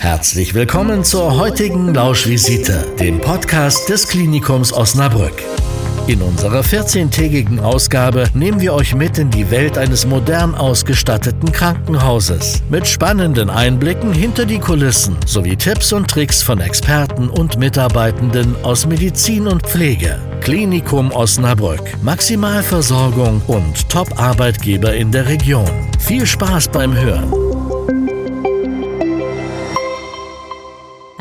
Herzlich willkommen zur heutigen Lauschvisite, dem Podcast des Klinikums Osnabrück. In unserer 14-tägigen Ausgabe nehmen wir euch mit in die Welt eines modern ausgestatteten Krankenhauses. Mit spannenden Einblicken hinter die Kulissen sowie Tipps und Tricks von Experten und Mitarbeitenden aus Medizin und Pflege. Klinikum Osnabrück. Maximalversorgung und Top-Arbeitgeber in der Region. Viel Spaß beim Hören.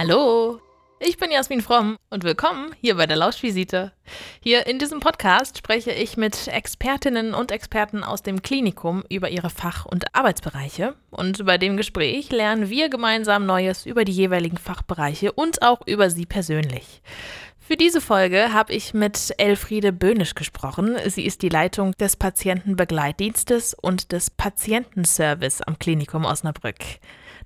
Hallo, ich bin Jasmin Fromm und willkommen hier bei der Lauschvisite. Hier in diesem Podcast spreche ich mit Expertinnen und Experten aus dem Klinikum über ihre Fach- und Arbeitsbereiche. Und bei dem Gespräch lernen wir gemeinsam Neues über die jeweiligen Fachbereiche und auch über sie persönlich. Für diese Folge habe ich mit Elfriede Böhnisch gesprochen. Sie ist die Leitung des Patientenbegleitdienstes und des Patientenservice am Klinikum Osnabrück.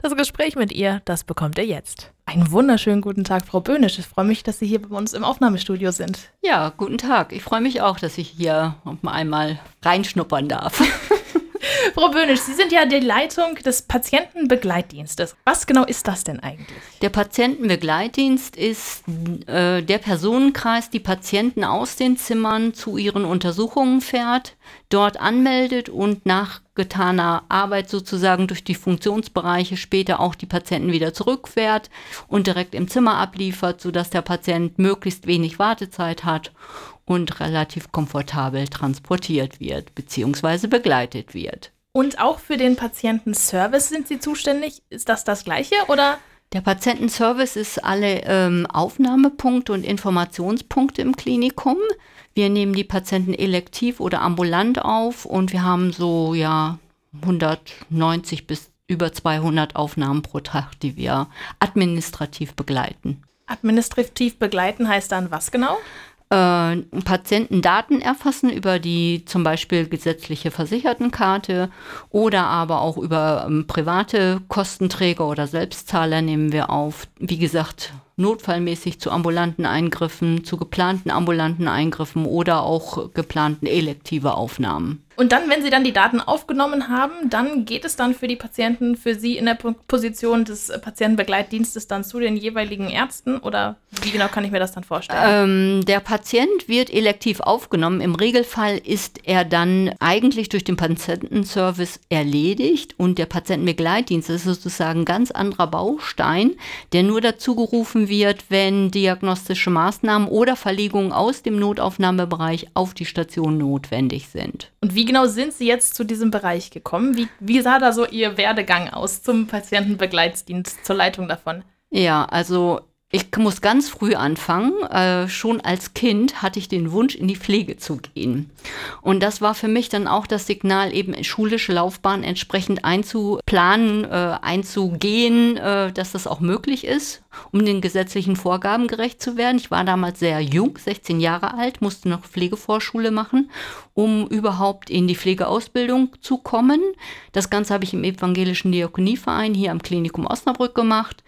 Das Gespräch mit ihr, das bekommt ihr jetzt. Einen wunderschönen guten Tag, Frau Böhnisch. Ich freue mich, dass Sie hier bei uns im Aufnahmestudio sind. Ja, guten Tag. Ich freue mich auch, dass ich hier einmal reinschnuppern darf. Frau Böhnisch, Sie sind ja die Leitung des Patientenbegleitdienstes. Was genau ist das denn eigentlich? Der Patientenbegleitdienst ist äh, der Personenkreis, die Patienten aus den Zimmern zu ihren Untersuchungen fährt, dort anmeldet und nach getaner Arbeit sozusagen durch die Funktionsbereiche später auch die Patienten wieder zurückfährt und direkt im Zimmer abliefert, sodass der Patient möglichst wenig Wartezeit hat und relativ komfortabel transportiert wird bzw. begleitet wird. Und auch für den Patientenservice sind Sie zuständig? Ist das das gleiche oder? Der Patientenservice ist alle ähm, Aufnahmepunkte und Informationspunkte im Klinikum. Wir nehmen die Patienten elektiv oder ambulant auf und wir haben so ja 190 bis über 200 Aufnahmen pro Tag, die wir administrativ begleiten. Administrativ begleiten heißt dann was genau? Äh, Patientendaten erfassen über die zum Beispiel gesetzliche Versichertenkarte oder aber auch über ähm, private Kostenträger oder Selbstzahler nehmen wir auf. Wie gesagt, notfallmäßig zu ambulanten Eingriffen, zu geplanten ambulanten Eingriffen oder auch geplanten elektive Aufnahmen. Und dann, wenn Sie dann die Daten aufgenommen haben, dann geht es dann für die Patienten, für Sie in der Position des Patientenbegleitdienstes dann zu den jeweiligen Ärzten oder wie genau kann ich mir das dann vorstellen? Ähm, der Patient wird elektiv aufgenommen. Im Regelfall ist er dann eigentlich durch den Patientenservice erledigt und der Patientenbegleitdienst ist sozusagen ein ganz anderer Baustein, der nur dazu gerufen wird, wenn diagnostische Maßnahmen oder Verlegungen aus dem Notaufnahmebereich auf die Station notwendig sind. Und wie genau sind Sie jetzt zu diesem Bereich gekommen? Wie, wie sah da so Ihr Werdegang aus zum Patientenbegleitdienst, zur Leitung davon? Ja, also ich muss ganz früh anfangen. Äh, schon als Kind hatte ich den Wunsch, in die Pflege zu gehen. Und das war für mich dann auch das Signal, eben schulische Laufbahn entsprechend einzuplanen, äh, einzugehen, äh, dass das auch möglich ist, um den gesetzlichen Vorgaben gerecht zu werden. Ich war damals sehr jung, 16 Jahre alt, musste noch Pflegevorschule machen, um überhaupt in die Pflegeausbildung zu kommen. Das Ganze habe ich im Evangelischen Diakonieverein hier am Klinikum Osnabrück gemacht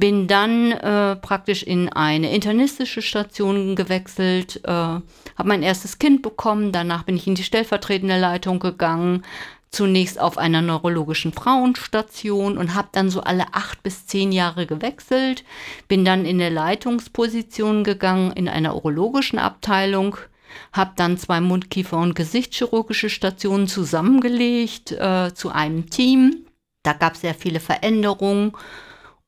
bin dann äh, praktisch in eine internistische Station gewechselt, äh, habe mein erstes Kind bekommen, danach bin ich in die stellvertretende Leitung gegangen, zunächst auf einer neurologischen Frauenstation und habe dann so alle acht bis zehn Jahre gewechselt, bin dann in eine Leitungsposition gegangen in einer urologischen Abteilung, habe dann zwei Mundkiefer- und Gesichtschirurgische Stationen zusammengelegt äh, zu einem Team. Da gab es sehr viele Veränderungen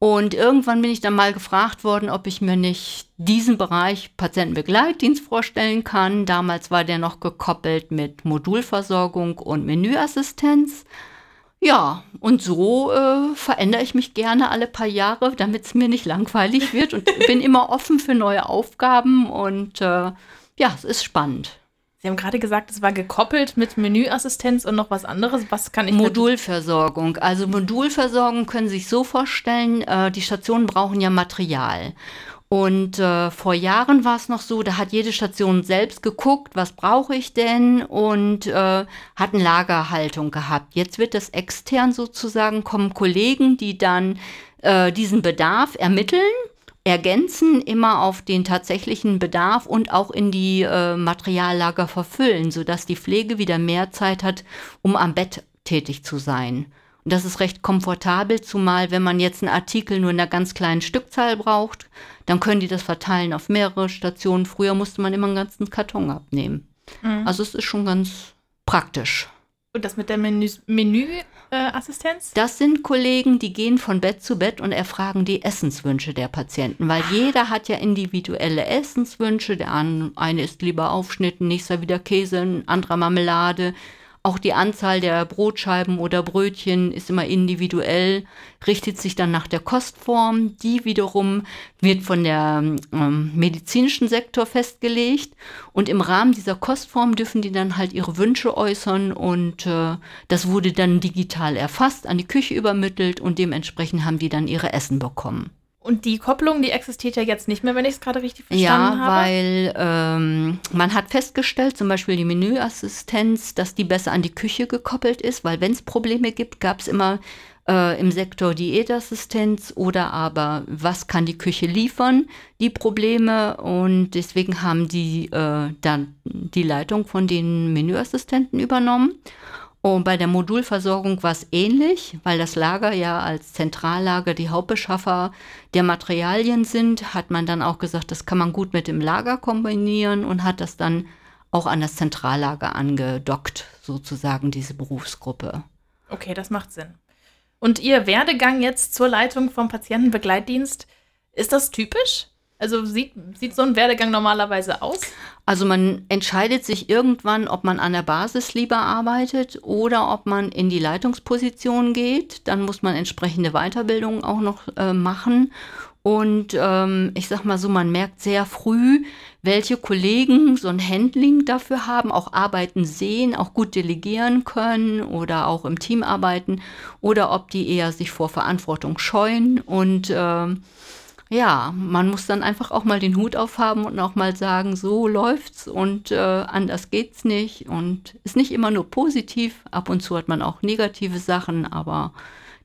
und irgendwann bin ich dann mal gefragt worden, ob ich mir nicht diesen Bereich Patientenbegleitdienst vorstellen kann. Damals war der noch gekoppelt mit Modulversorgung und Menüassistenz. Ja, und so äh, verändere ich mich gerne alle paar Jahre, damit es mir nicht langweilig wird und bin immer offen für neue Aufgaben und äh, ja, es ist spannend. Sie haben gerade gesagt, es war gekoppelt mit Menüassistenz und noch was anderes. Was kann ich Modulversorgung. Also Modulversorgung können Sie sich so vorstellen, äh, die Stationen brauchen ja Material. Und äh, vor Jahren war es noch so, da hat jede Station selbst geguckt, was brauche ich denn und äh, hat eine Lagerhaltung gehabt. Jetzt wird das extern sozusagen, kommen Kollegen, die dann äh, diesen Bedarf ermitteln ergänzen, immer auf den tatsächlichen Bedarf und auch in die äh, Materiallager verfüllen, sodass die Pflege wieder mehr Zeit hat, um am Bett tätig zu sein. Das ist recht komfortabel, zumal wenn man jetzt einen Artikel nur in einer ganz kleinen Stückzahl braucht, dann können die das verteilen auf mehrere Stationen. Früher musste man immer einen ganzen Karton abnehmen. Mhm. Also es ist schon ganz praktisch. Und das mit der Menüassistenz? Menü äh, das sind Kollegen, die gehen von Bett zu Bett und erfragen die Essenswünsche der Patienten, weil jeder hat ja individuelle Essenswünsche. Der eine isst lieber Aufschnitten, nächster wieder Käse, ein anderer Marmelade. Auch die Anzahl der Brotscheiben oder Brötchen ist immer individuell, richtet sich dann nach der Kostform. Die wiederum wird von der ähm, medizinischen Sektor festgelegt. Und im Rahmen dieser Kostform dürfen die dann halt ihre Wünsche äußern. Und äh, das wurde dann digital erfasst, an die Küche übermittelt und dementsprechend haben die dann ihre Essen bekommen. Und die Kopplung, die existiert ja jetzt nicht mehr, wenn ich es gerade richtig verstanden ja, habe. Ja, weil ähm, man hat festgestellt, zum Beispiel die Menüassistenz, dass die besser an die Küche gekoppelt ist, weil wenn es Probleme gibt, gab es immer äh, im Sektor Diätassistenz oder aber was kann die Küche liefern, die Probleme. Und deswegen haben die äh, dann die Leitung von den Menüassistenten übernommen. Und bei der Modulversorgung war es ähnlich, weil das Lager ja als Zentrallager die Hauptbeschaffer der Materialien sind, hat man dann auch gesagt, das kann man gut mit dem Lager kombinieren und hat das dann auch an das Zentrallager angedockt, sozusagen diese Berufsgruppe. Okay, das macht Sinn. Und Ihr Werdegang jetzt zur Leitung vom Patientenbegleitdienst, ist das typisch? Also sieht, sieht so ein Werdegang normalerweise aus? Also man entscheidet sich irgendwann, ob man an der Basis lieber arbeitet oder ob man in die Leitungsposition geht. Dann muss man entsprechende Weiterbildungen auch noch äh, machen. Und ähm, ich sag mal so, man merkt sehr früh, welche Kollegen so ein Handling dafür haben, auch arbeiten sehen, auch gut delegieren können oder auch im Team arbeiten oder ob die eher sich vor Verantwortung scheuen und äh, ja, man muss dann einfach auch mal den Hut aufhaben und auch mal sagen, so läuft's und äh, anders geht's nicht und ist nicht immer nur positiv. Ab und zu hat man auch negative Sachen, aber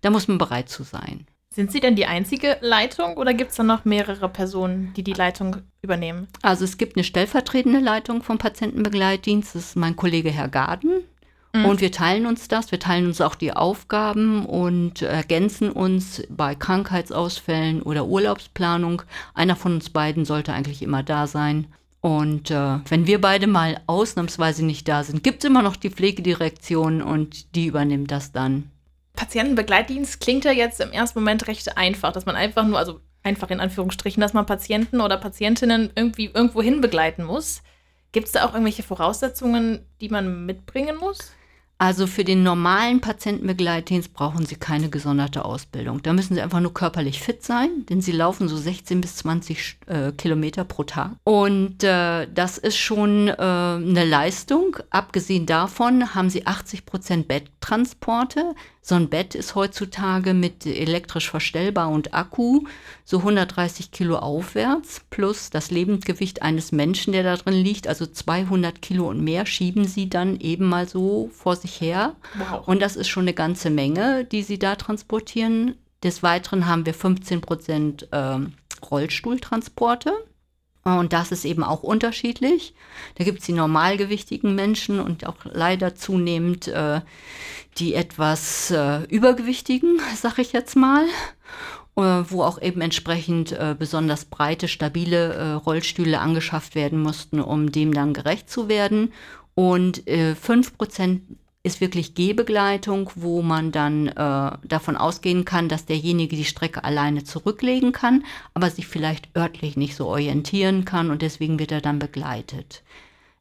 da muss man bereit zu sein. Sind Sie denn die einzige Leitung oder gibt es dann noch mehrere Personen, die die Leitung übernehmen? Also es gibt eine stellvertretende Leitung vom Patientenbegleitdienst, das ist mein Kollege Herr Garden. Mhm. Und wir teilen uns das, wir teilen uns auch die Aufgaben und ergänzen uns bei Krankheitsausfällen oder Urlaubsplanung. Einer von uns beiden sollte eigentlich immer da sein. Und äh, wenn wir beide mal ausnahmsweise nicht da sind, gibt es immer noch die Pflegedirektion und die übernimmt das dann. Patientenbegleitdienst klingt ja jetzt im ersten Moment recht einfach, dass man einfach nur, also einfach in Anführungsstrichen, dass man Patienten oder Patientinnen irgendwie irgendwo hin begleiten muss. Gibt es da auch irgendwelche Voraussetzungen, die man mitbringen muss? Also für den normalen Patientenbegleitdienst brauchen Sie keine gesonderte Ausbildung. Da müssen Sie einfach nur körperlich fit sein, denn Sie laufen so 16 bis 20 äh, Kilometer pro Tag. Und äh, das ist schon äh, eine Leistung. Abgesehen davon haben Sie 80 Prozent Betttransporte. So ein Bett ist heutzutage mit elektrisch verstellbar und Akku so 130 Kilo aufwärts plus das Lebendgewicht eines Menschen, der da drin liegt, also 200 Kilo und mehr, schieben sie dann eben mal so vor sich her. Wow. Und das ist schon eine ganze Menge, die sie da transportieren. Des Weiteren haben wir 15 Prozent äh, Rollstuhltransporte. Und das ist eben auch unterschiedlich. Da gibt es die normalgewichtigen Menschen und auch leider zunehmend äh, die etwas äh, übergewichtigen, sag ich jetzt mal, äh, wo auch eben entsprechend äh, besonders breite, stabile äh, Rollstühle angeschafft werden mussten, um dem dann gerecht zu werden. Und äh, fünf Prozent ist wirklich Gehbegleitung, wo man dann äh, davon ausgehen kann, dass derjenige die Strecke alleine zurücklegen kann, aber sich vielleicht örtlich nicht so orientieren kann und deswegen wird er dann begleitet.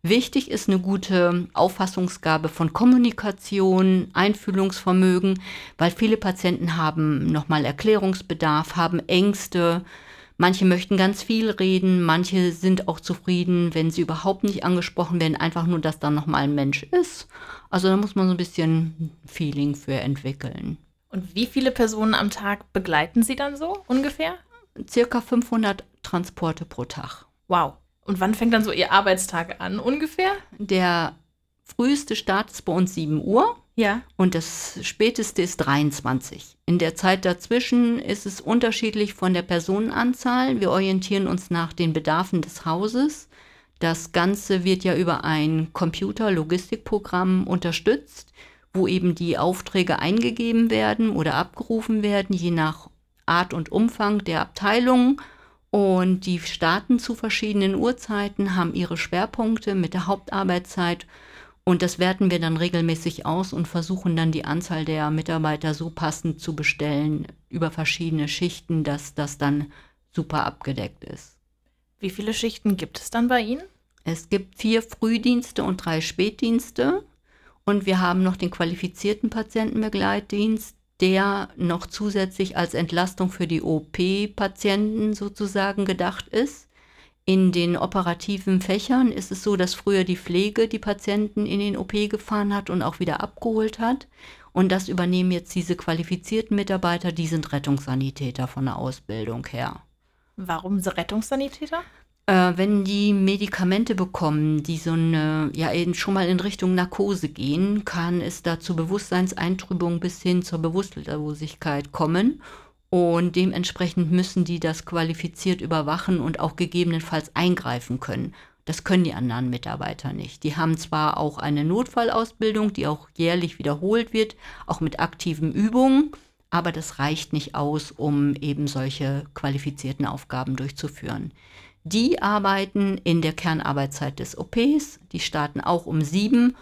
Wichtig ist eine gute Auffassungsgabe von Kommunikation, Einfühlungsvermögen, weil viele Patienten haben nochmal Erklärungsbedarf, haben Ängste. Manche möchten ganz viel reden, manche sind auch zufrieden, wenn sie überhaupt nicht angesprochen werden, einfach nur, dass da nochmal ein Mensch ist. Also da muss man so ein bisschen Feeling für entwickeln. Und wie viele Personen am Tag begleiten Sie dann so ungefähr? Circa 500 Transporte pro Tag. Wow. Und wann fängt dann so Ihr Arbeitstag an ungefähr? Der früheste Start ist bei uns 7 Uhr. Ja. Und das späteste ist 23. In der Zeit dazwischen ist es unterschiedlich von der Personenanzahl. Wir orientieren uns nach den Bedarfen des Hauses. Das Ganze wird ja über ein Computer-Logistikprogramm unterstützt, wo eben die Aufträge eingegeben werden oder abgerufen werden, je nach Art und Umfang der Abteilung. Und die starten zu verschiedenen Uhrzeiten, haben ihre Schwerpunkte mit der Hauptarbeitszeit. Und das werten wir dann regelmäßig aus und versuchen dann die Anzahl der Mitarbeiter so passend zu bestellen über verschiedene Schichten, dass das dann super abgedeckt ist. Wie viele Schichten gibt es dann bei Ihnen? Es gibt vier Frühdienste und drei Spätdienste. Und wir haben noch den qualifizierten Patientenbegleitdienst, der noch zusätzlich als Entlastung für die OP-Patienten sozusagen gedacht ist. In den operativen Fächern ist es so, dass früher die Pflege die Patienten in den OP gefahren hat und auch wieder abgeholt hat. Und das übernehmen jetzt diese qualifizierten Mitarbeiter, die sind Rettungssanitäter von der Ausbildung her. Warum Rettungssanitäter? Äh, wenn die Medikamente bekommen, die so eine, ja eben schon mal in Richtung Narkose gehen, kann es da zu Bewusstseinseintrübung bis hin zur Bewusstlosigkeit kommen. Und dementsprechend müssen die das qualifiziert überwachen und auch gegebenenfalls eingreifen können. Das können die anderen Mitarbeiter nicht. Die haben zwar auch eine Notfallausbildung, die auch jährlich wiederholt wird, auch mit aktiven Übungen, aber das reicht nicht aus, um eben solche qualifizierten Aufgaben durchzuführen. Die arbeiten in der Kernarbeitszeit des OPs. Die starten auch um sieben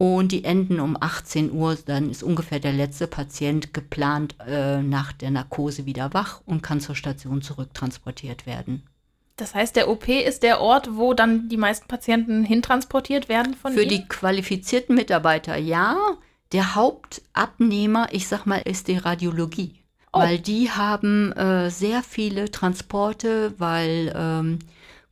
und die enden um 18 Uhr. Dann ist ungefähr der letzte Patient geplant äh, nach der Narkose wieder wach und kann zur Station zurücktransportiert werden. Das heißt, der OP ist der Ort, wo dann die meisten Patienten hintransportiert werden von Für Ihnen? die qualifizierten Mitarbeiter ja. Der Hauptabnehmer, ich sag mal, ist die Radiologie. Oh. Weil die haben äh, sehr viele Transporte, weil ähm,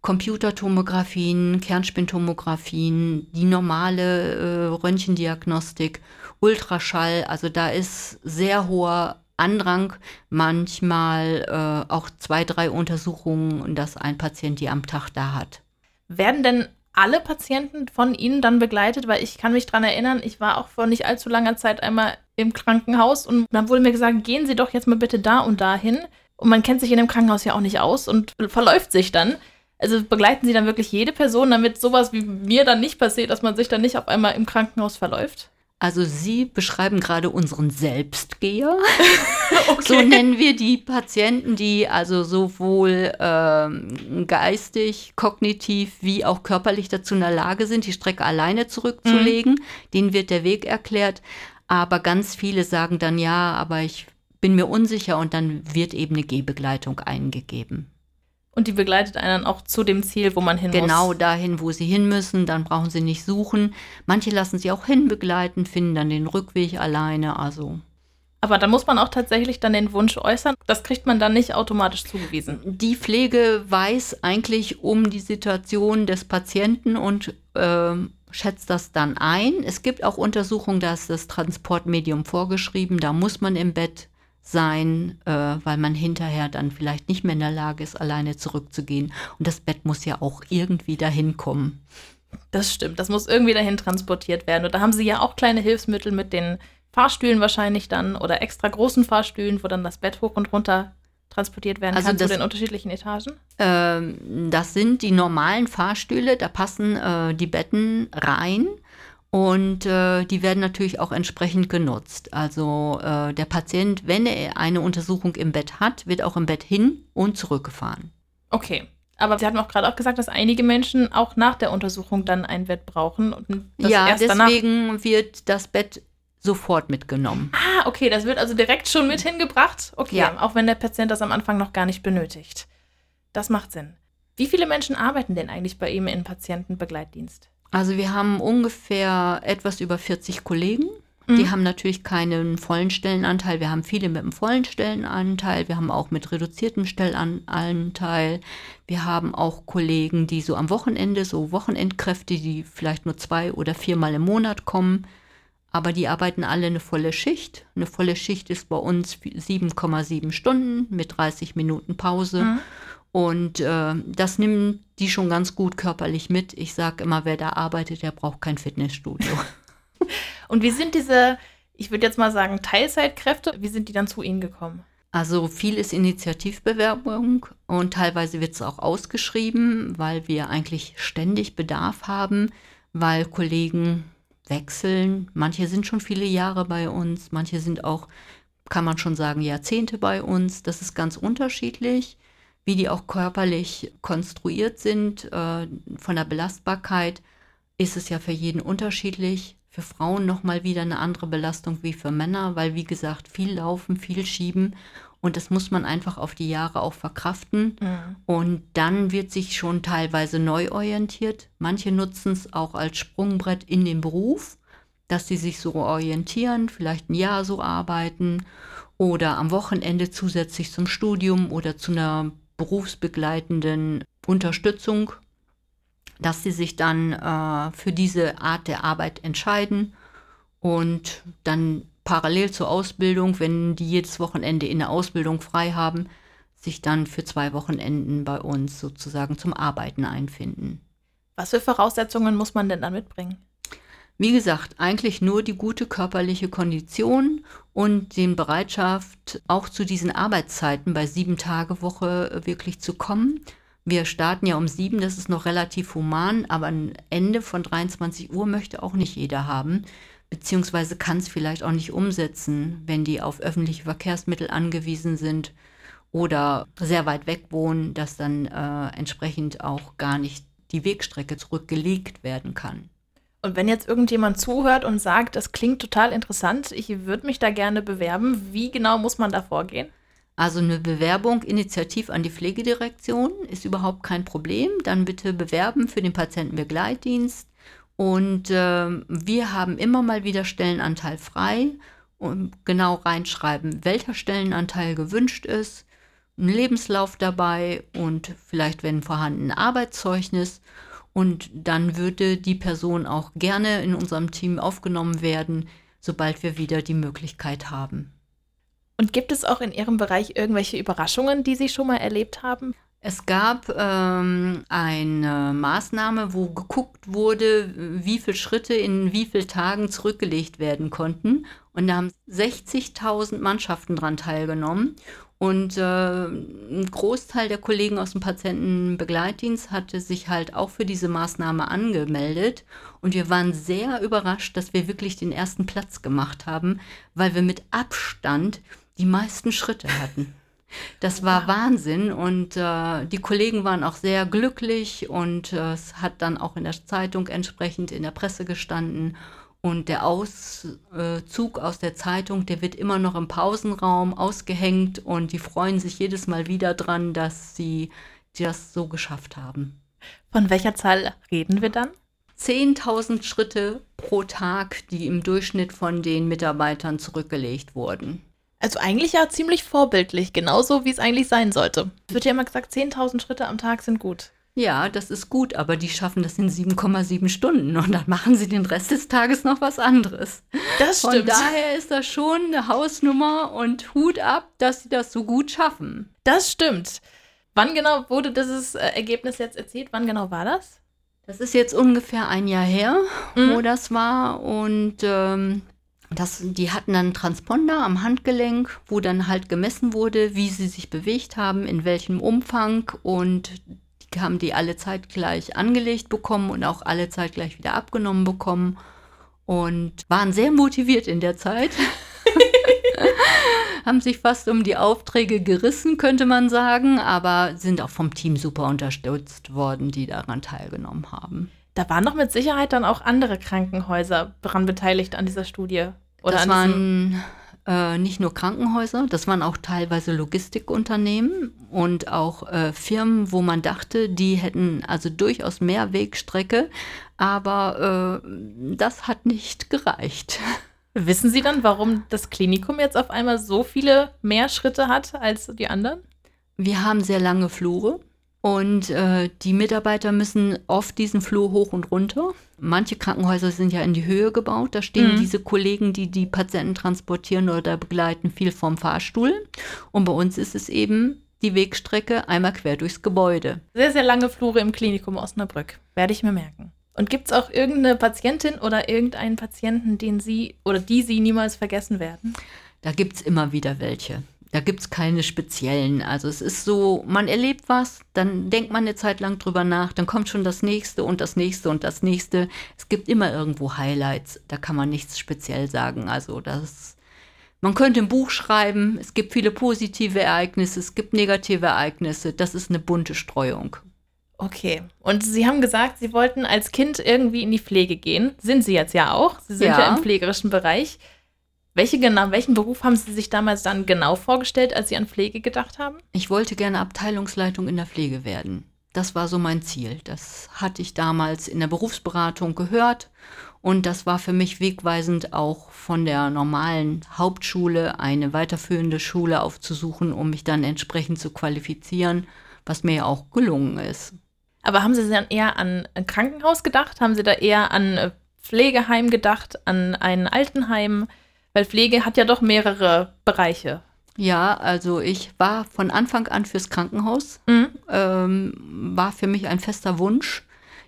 Computertomographien, Kernspintomographien, die normale äh, Röntgendiagnostik, Ultraschall, also da ist sehr hoher Andrang, manchmal äh, auch zwei, drei Untersuchungen, dass ein Patient die am Tag da hat. Werden denn alle Patienten von Ihnen dann begleitet? Weil ich kann mich daran erinnern, ich war auch vor nicht allzu langer Zeit einmal im Krankenhaus und dann wurde mir gesagt, gehen Sie doch jetzt mal bitte da und dahin. Und man kennt sich in dem Krankenhaus ja auch nicht aus und verläuft sich dann. Also begleiten Sie dann wirklich jede Person, damit sowas wie mir dann nicht passiert, dass man sich dann nicht auf einmal im Krankenhaus verläuft? Also Sie beschreiben gerade unseren Selbstgeher. okay. So nennen wir die Patienten, die also sowohl ähm, geistig, kognitiv wie auch körperlich dazu in der Lage sind, die Strecke alleine zurückzulegen. Mhm. Denen wird der Weg erklärt. Aber ganz viele sagen dann ja, aber ich bin mir unsicher und dann wird eben eine Gehbegleitung eingegeben. Und die begleitet einen auch zu dem Ziel, wo man hin genau muss. Genau dahin, wo sie hin müssen. Dann brauchen sie nicht suchen. Manche lassen sie auch hinbegleiten, finden dann den Rückweg alleine. Also. Aber da muss man auch tatsächlich dann den Wunsch äußern. Das kriegt man dann nicht automatisch zugewiesen. Die Pflege weiß eigentlich um die Situation des Patienten und äh, schätzt das dann ein. Es gibt auch Untersuchungen, da ist das Transportmedium vorgeschrieben. Da muss man im Bett sein, äh, weil man hinterher dann vielleicht nicht mehr in der Lage ist, alleine zurückzugehen. Und das Bett muss ja auch irgendwie dahin kommen. Das stimmt, das muss irgendwie dahin transportiert werden. Und da haben sie ja auch kleine Hilfsmittel mit den Fahrstühlen wahrscheinlich dann oder extra großen Fahrstühlen, wo dann das Bett hoch und runter transportiert werden also kann das, zu den unterschiedlichen Etagen? Ähm, das sind die normalen Fahrstühle, da passen äh, die Betten rein. Und äh, die werden natürlich auch entsprechend genutzt. Also äh, der Patient, wenn er eine Untersuchung im Bett hat, wird auch im Bett hin und zurückgefahren. Okay. Aber Sie hatten auch gerade auch gesagt, dass einige Menschen auch nach der Untersuchung dann ein Bett brauchen. ja, deswegen wird das Bett sofort mitgenommen. Ah, okay, das wird also direkt schon mit hingebracht. Okay, ja. auch wenn der Patient das am Anfang noch gar nicht benötigt. Das macht Sinn. Wie viele Menschen arbeiten denn eigentlich bei ihm im Patientenbegleitdienst? Also wir haben ungefähr etwas über 40 Kollegen. Die mhm. haben natürlich keinen vollen Stellenanteil. Wir haben viele mit einem vollen Stellenanteil. Wir haben auch mit reduziertem Stellenanteil. Wir haben auch Kollegen, die so am Wochenende, so Wochenendkräfte, die vielleicht nur zwei oder viermal im Monat kommen. Aber die arbeiten alle eine volle Schicht. Eine volle Schicht ist bei uns 7,7 Stunden mit 30 Minuten Pause. Mhm. Und äh, das nimmt die schon ganz gut körperlich mit. Ich sage immer, wer da arbeitet, der braucht kein Fitnessstudio. Und wie sind diese, ich würde jetzt mal sagen, Teilzeitkräfte, wie sind die dann zu Ihnen gekommen? Also viel ist Initiativbewerbung und teilweise wird es auch ausgeschrieben, weil wir eigentlich ständig Bedarf haben, weil Kollegen wechseln. Manche sind schon viele Jahre bei uns, manche sind auch, kann man schon sagen, Jahrzehnte bei uns. Das ist ganz unterschiedlich, wie die auch körperlich konstruiert sind. Äh, von der Belastbarkeit ist es ja für jeden unterschiedlich. Für Frauen nochmal wieder eine andere Belastung wie für Männer, weil wie gesagt, viel laufen, viel schieben und das muss man einfach auf die Jahre auch verkraften. Mhm. Und dann wird sich schon teilweise neu orientiert. Manche nutzen es auch als Sprungbrett in den Beruf, dass sie sich so orientieren, vielleicht ein Jahr so arbeiten oder am Wochenende zusätzlich zum Studium oder zu einer berufsbegleitenden Unterstützung, dass sie sich dann äh, für diese Art der Arbeit entscheiden und dann parallel zur Ausbildung, wenn die jedes Wochenende in der Ausbildung frei haben, sich dann für zwei Wochenenden bei uns sozusagen zum Arbeiten einfinden. Was für Voraussetzungen muss man denn dann mitbringen? Wie gesagt, eigentlich nur die gute körperliche Kondition und die Bereitschaft, auch zu diesen Arbeitszeiten bei sieben Tage Woche wirklich zu kommen. Wir starten ja um sieben, das ist noch relativ human, aber ein Ende von 23 Uhr möchte auch nicht jeder haben beziehungsweise kann es vielleicht auch nicht umsetzen, wenn die auf öffentliche Verkehrsmittel angewiesen sind oder sehr weit weg wohnen, dass dann äh, entsprechend auch gar nicht die Wegstrecke zurückgelegt werden kann. Und wenn jetzt irgendjemand zuhört und sagt, das klingt total interessant, ich würde mich da gerne bewerben, wie genau muss man da vorgehen? Also eine Bewerbung initiativ an die Pflegedirektion ist überhaupt kein Problem. Dann bitte bewerben für den Patientenbegleitdienst und äh, wir haben immer mal wieder Stellenanteil frei und genau reinschreiben, welcher Stellenanteil gewünscht ist, ein Lebenslauf dabei und vielleicht, wenn vorhanden, ein Arbeitszeugnis. Und dann würde die Person auch gerne in unserem Team aufgenommen werden, sobald wir wieder die Möglichkeit haben. Und gibt es auch in Ihrem Bereich irgendwelche Überraschungen, die Sie schon mal erlebt haben? Es gab ähm, eine Maßnahme, wo geguckt wurde, wie viele Schritte in wie vielen Tagen zurückgelegt werden konnten. Und da haben 60.000 Mannschaften daran teilgenommen. Und äh, ein Großteil der Kollegen aus dem Patientenbegleitdienst hatte sich halt auch für diese Maßnahme angemeldet. Und wir waren sehr überrascht, dass wir wirklich den ersten Platz gemacht haben, weil wir mit Abstand die meisten Schritte hatten. Das war wow. Wahnsinn und äh, die Kollegen waren auch sehr glücklich und äh, es hat dann auch in der Zeitung entsprechend in der Presse gestanden. Und der Auszug aus der Zeitung, der wird immer noch im Pausenraum ausgehängt und die freuen sich jedes Mal wieder dran, dass sie das so geschafft haben. Von welcher Zahl reden wir dann? 10.000 Schritte pro Tag, die im Durchschnitt von den Mitarbeitern zurückgelegt wurden. Also eigentlich ja ziemlich vorbildlich, genauso wie es eigentlich sein sollte. Es wird ja immer gesagt, 10.000 Schritte am Tag sind gut. Ja, das ist gut, aber die schaffen das in 7,7 Stunden und dann machen sie den Rest des Tages noch was anderes. Das stimmt. Von daher ist das schon eine Hausnummer und Hut ab, dass sie das so gut schaffen. Das stimmt. Wann genau wurde dieses äh, Ergebnis jetzt erzielt? Wann genau war das? Das ist jetzt ungefähr ein Jahr her, mhm. wo das war und ähm, das, die hatten dann einen Transponder am Handgelenk, wo dann halt gemessen wurde, wie sie sich bewegt haben, in welchem Umfang und haben die alle zeitgleich angelegt bekommen und auch alle zeitgleich wieder abgenommen bekommen und waren sehr motiviert in der Zeit. haben sich fast um die Aufträge gerissen, könnte man sagen, aber sind auch vom Team super unterstützt worden, die daran teilgenommen haben. Da waren doch mit Sicherheit dann auch andere Krankenhäuser daran beteiligt an dieser Studie. Oder das waren äh, nicht nur Krankenhäuser, das waren auch teilweise Logistikunternehmen und auch äh, Firmen, wo man dachte, die hätten also durchaus mehr Wegstrecke, aber äh, das hat nicht gereicht. Wissen Sie dann, warum das Klinikum jetzt auf einmal so viele mehr Schritte hat als die anderen? Wir haben sehr lange Flure. Und äh, die Mitarbeiter müssen oft diesen Flur hoch und runter. Manche Krankenhäuser sind ja in die Höhe gebaut. Da stehen mhm. diese Kollegen, die die Patienten transportieren oder begleiten, viel vom Fahrstuhl. Und bei uns ist es eben die Wegstrecke einmal quer durchs Gebäude. Sehr, sehr lange Flure im Klinikum Osnabrück. Werde ich mir merken. Und gibt es auch irgendeine Patientin oder irgendeinen Patienten, den Sie oder die Sie niemals vergessen werden? Da gibt es immer wieder welche. Da gibt es keine speziellen. Also es ist so, man erlebt was, dann denkt man eine Zeit lang drüber nach, dann kommt schon das nächste und das nächste und das nächste. Es gibt immer irgendwo Highlights, da kann man nichts speziell sagen. Also das, man könnte ein Buch schreiben, es gibt viele positive Ereignisse, es gibt negative Ereignisse. Das ist eine bunte Streuung. Okay. Und Sie haben gesagt, Sie wollten als Kind irgendwie in die Pflege gehen. Sind Sie jetzt ja auch. Sie sind ja, ja im pflegerischen Bereich. Welche genau, welchen Beruf haben Sie sich damals dann genau vorgestellt, als Sie an Pflege gedacht haben? Ich wollte gerne Abteilungsleitung in der Pflege werden. Das war so mein Ziel. Das hatte ich damals in der Berufsberatung gehört und das war für mich wegweisend, auch von der normalen Hauptschule eine weiterführende Schule aufzusuchen, um mich dann entsprechend zu qualifizieren, was mir ja auch gelungen ist. Aber haben Sie dann eher an ein Krankenhaus gedacht? Haben Sie da eher an Pflegeheim gedacht, an ein Altenheim? Weil Pflege hat ja doch mehrere Bereiche. Ja, also ich war von Anfang an fürs Krankenhaus. Mhm. Ähm, war für mich ein fester Wunsch,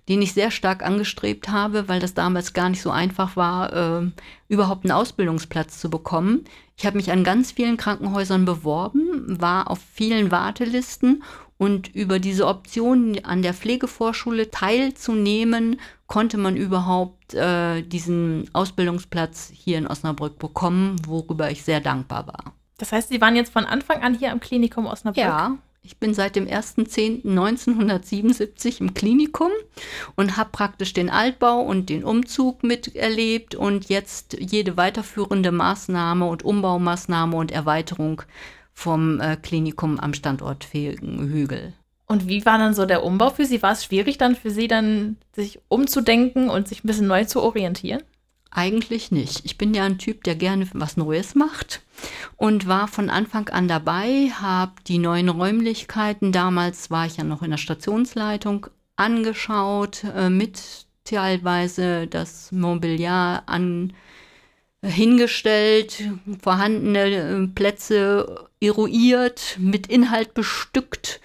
den ich sehr stark angestrebt habe, weil das damals gar nicht so einfach war, äh, überhaupt einen Ausbildungsplatz zu bekommen. Ich habe mich an ganz vielen Krankenhäusern beworben, war auf vielen Wartelisten und über diese Option an der Pflegevorschule teilzunehmen, konnte man überhaupt äh, diesen Ausbildungsplatz hier in Osnabrück bekommen, worüber ich sehr dankbar war. Das heißt, Sie waren jetzt von Anfang an hier am Klinikum Osnabrück? Ja, ich bin seit dem 1.10.1977 im Klinikum und habe praktisch den Altbau und den Umzug miterlebt und jetzt jede weiterführende Maßnahme und Umbaumaßnahme und Erweiterung vom äh, Klinikum am Standort Hügel. Und wie war dann so der Umbau für Sie? War es schwierig dann für Sie dann, sich umzudenken und sich ein bisschen neu zu orientieren? Eigentlich nicht. Ich bin ja ein Typ, der gerne was Neues macht und war von Anfang an dabei, habe die neuen Räumlichkeiten, damals war ich ja noch in der Stationsleitung, angeschaut, äh, mit teilweise das Mobiliar an hingestellt, vorhandene äh, Plätze eruiert, mit Inhalt bestückt,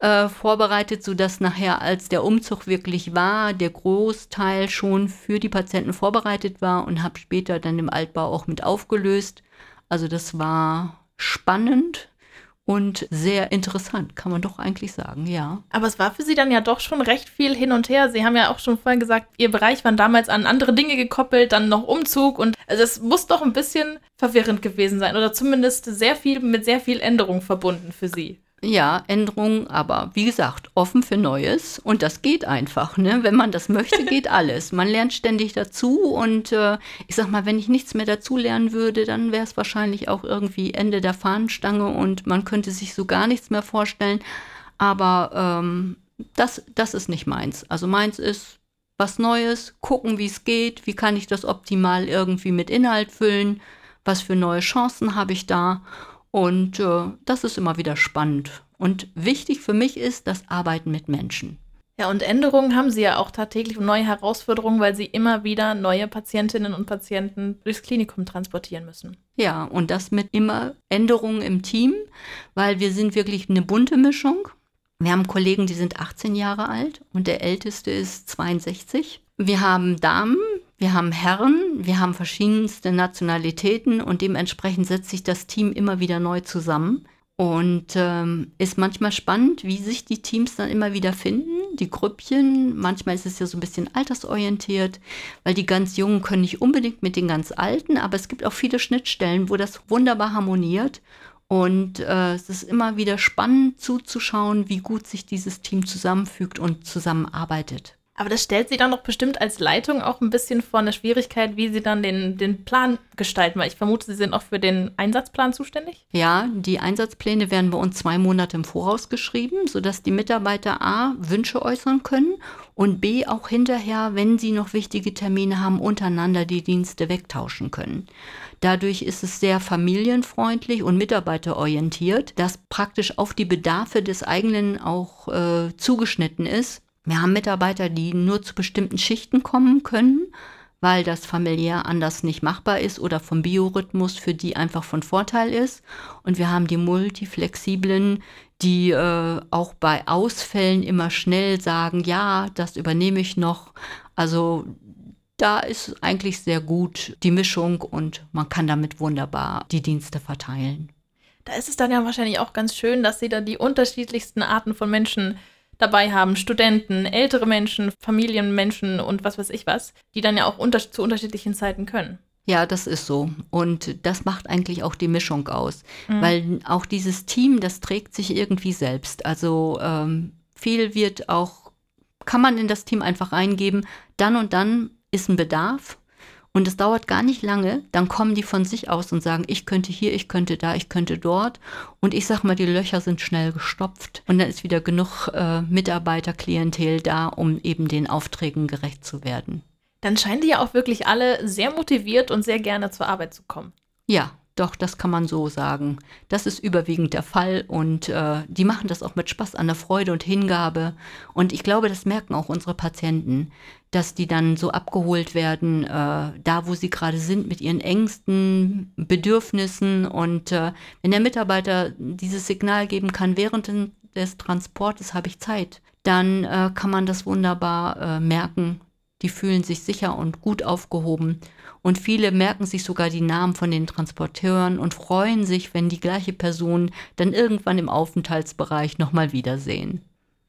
äh, vorbereitet, sodass nachher, als der Umzug wirklich war, der Großteil schon für die Patienten vorbereitet war und habe später dann im Altbau auch mit aufgelöst. Also das war spannend, und sehr interessant, kann man doch eigentlich sagen, ja. Aber es war für Sie dann ja doch schon recht viel hin und her. Sie haben ja auch schon vorhin gesagt, Ihr Bereich war damals an andere Dinge gekoppelt, dann noch Umzug und also es muss doch ein bisschen verwirrend gewesen sein oder zumindest sehr viel mit sehr viel Änderung verbunden für Sie. Ja, Änderungen, aber wie gesagt, offen für Neues und das geht einfach. Ne? Wenn man das möchte, geht alles. Man lernt ständig dazu und äh, ich sag mal, wenn ich nichts mehr dazu lernen würde, dann wäre es wahrscheinlich auch irgendwie Ende der Fahnenstange und man könnte sich so gar nichts mehr vorstellen. Aber ähm, das, das ist nicht meins. Also meins ist was Neues, gucken, wie es geht, wie kann ich das optimal irgendwie mit Inhalt füllen, was für neue Chancen habe ich da. Und äh, das ist immer wieder spannend. Und wichtig für mich ist das Arbeiten mit Menschen. Ja, und Änderungen haben Sie ja auch tagtäglich und neue Herausforderungen, weil Sie immer wieder neue Patientinnen und Patienten durchs Klinikum transportieren müssen. Ja, und das mit immer Änderungen im Team, weil wir sind wirklich eine bunte Mischung. Wir haben Kollegen, die sind 18 Jahre alt und der älteste ist 62. Wir haben Damen, wir haben Herren, wir haben verschiedenste Nationalitäten und dementsprechend setzt sich das Team immer wieder neu zusammen. Und ähm, ist manchmal spannend, wie sich die Teams dann immer wieder finden, die Grüppchen. Manchmal ist es ja so ein bisschen altersorientiert, weil die ganz Jungen können nicht unbedingt mit den ganz Alten, aber es gibt auch viele Schnittstellen, wo das wunderbar harmoniert. Und äh, es ist immer wieder spannend zuzuschauen, wie gut sich dieses Team zusammenfügt und zusammenarbeitet. Aber das stellt sie dann doch bestimmt als Leitung auch ein bisschen vor eine Schwierigkeit, wie sie dann den, den Plan gestalten, weil ich vermute, sie sind auch für den Einsatzplan zuständig. Ja, die Einsatzpläne werden bei uns zwei Monate im Voraus geschrieben, sodass die Mitarbeiter A Wünsche äußern können und B auch hinterher, wenn sie noch wichtige Termine haben, untereinander die Dienste wegtauschen können. Dadurch ist es sehr familienfreundlich und mitarbeiterorientiert, das praktisch auf die Bedarfe des eigenen auch äh, zugeschnitten ist wir haben Mitarbeiter, die nur zu bestimmten Schichten kommen können, weil das familiär anders nicht machbar ist oder vom Biorhythmus für die einfach von Vorteil ist. Und wir haben die multiflexiblen, die äh, auch bei Ausfällen immer schnell sagen, ja, das übernehme ich noch. Also da ist eigentlich sehr gut die Mischung und man kann damit wunderbar die Dienste verteilen. Da ist es dann ja wahrscheinlich auch ganz schön, dass sie da die unterschiedlichsten Arten von Menschen dabei haben. Studenten, ältere Menschen, Familienmenschen und was weiß ich was, die dann ja auch unter zu unterschiedlichen Zeiten können. Ja, das ist so. Und das macht eigentlich auch die Mischung aus. Mhm. Weil auch dieses Team, das trägt sich irgendwie selbst. Also ähm, viel wird auch, kann man in das Team einfach eingeben, dann und dann ist ein Bedarf. Und es dauert gar nicht lange, dann kommen die von sich aus und sagen, ich könnte hier, ich könnte da, ich könnte dort. Und ich sag mal, die Löcher sind schnell gestopft. Und dann ist wieder genug äh, Mitarbeiterklientel da, um eben den Aufträgen gerecht zu werden dann scheinen die ja auch wirklich alle sehr motiviert und sehr gerne zur Arbeit zu kommen. Ja, doch, das kann man so sagen. Das ist überwiegend der Fall und äh, die machen das auch mit Spaß an der Freude und Hingabe. Und ich glaube, das merken auch unsere Patienten, dass die dann so abgeholt werden, äh, da wo sie gerade sind, mit ihren Ängsten, Bedürfnissen. Und äh, wenn der Mitarbeiter dieses Signal geben kann, während des Transportes habe ich Zeit, dann äh, kann man das wunderbar äh, merken, die fühlen sich sicher und gut aufgehoben. Und viele merken sich sogar die Namen von den Transporteuren und freuen sich, wenn die gleiche Person dann irgendwann im Aufenthaltsbereich nochmal wiedersehen.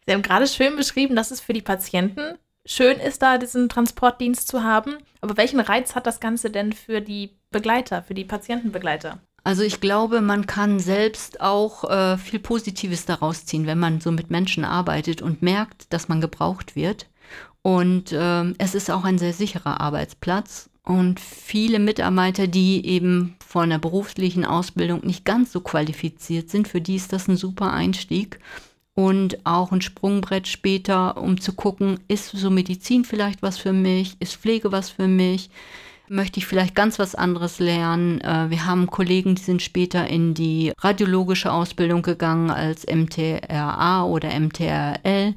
Sie haben gerade schön beschrieben, dass es für die Patienten schön ist, da diesen Transportdienst zu haben. Aber welchen Reiz hat das Ganze denn für die Begleiter, für die Patientenbegleiter? Also ich glaube, man kann selbst auch äh, viel Positives daraus ziehen, wenn man so mit Menschen arbeitet und merkt, dass man gebraucht wird. Und äh, es ist auch ein sehr sicherer Arbeitsplatz. Und viele Mitarbeiter, die eben von der beruflichen Ausbildung nicht ganz so qualifiziert sind, für die ist das ein super Einstieg und auch ein Sprungbrett später, um zu gucken, ist so Medizin vielleicht was für mich, ist Pflege was für mich, möchte ich vielleicht ganz was anderes lernen. Äh, wir haben Kollegen, die sind später in die radiologische Ausbildung gegangen als MTRA oder MTRL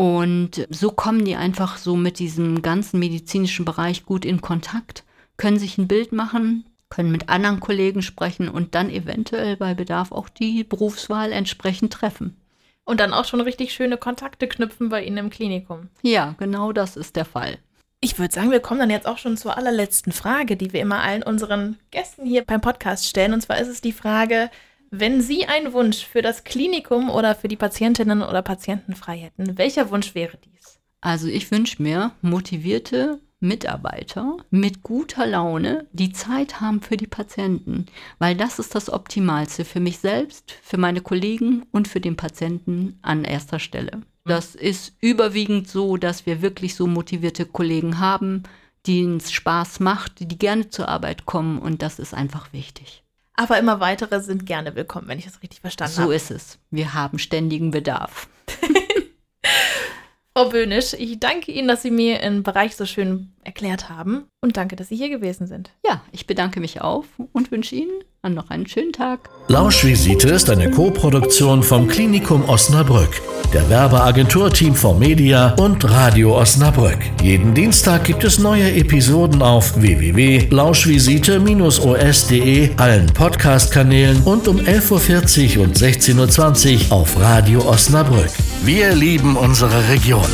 und so kommen die einfach so mit diesem ganzen medizinischen Bereich gut in Kontakt, können sich ein Bild machen, können mit anderen Kollegen sprechen und dann eventuell bei Bedarf auch die Berufswahl entsprechend treffen. Und dann auch schon richtig schöne Kontakte knüpfen bei Ihnen im Klinikum. Ja, genau das ist der Fall. Ich würde sagen, wir kommen dann jetzt auch schon zur allerletzten Frage, die wir immer allen unseren Gästen hier beim Podcast stellen. Und zwar ist es die Frage, wenn Sie einen Wunsch für das Klinikum oder für die Patientinnen oder Patienten frei hätten, welcher Wunsch wäre dies? Also ich wünsche mir motivierte Mitarbeiter mit guter Laune, die Zeit haben für die Patienten, weil das ist das Optimalste für mich selbst, für meine Kollegen und für den Patienten an erster Stelle. Das ist überwiegend so, dass wir wirklich so motivierte Kollegen haben, denen es Spaß macht, die gerne zur Arbeit kommen und das ist einfach wichtig. Aber immer weitere sind gerne willkommen, wenn ich das richtig verstanden so habe. So ist es. Wir haben ständigen Bedarf. Frau Böhnisch, ich danke Ihnen, dass Sie mir den Bereich so schön erklärt haben und danke, dass Sie hier gewesen sind. Ja, ich bedanke mich auch und wünsche Ihnen noch einen schönen Tag. Lauschvisite ist eine Co-Produktion vom Klinikum Osnabrück, der Werbeagentur Team 4 Media und Radio Osnabrück. Jeden Dienstag gibt es neue Episoden auf www.lauschvisite-os.de, allen Podcast-Kanälen und um 11.40 Uhr und 16.20 Uhr auf Radio Osnabrück. Wir lieben unsere Region.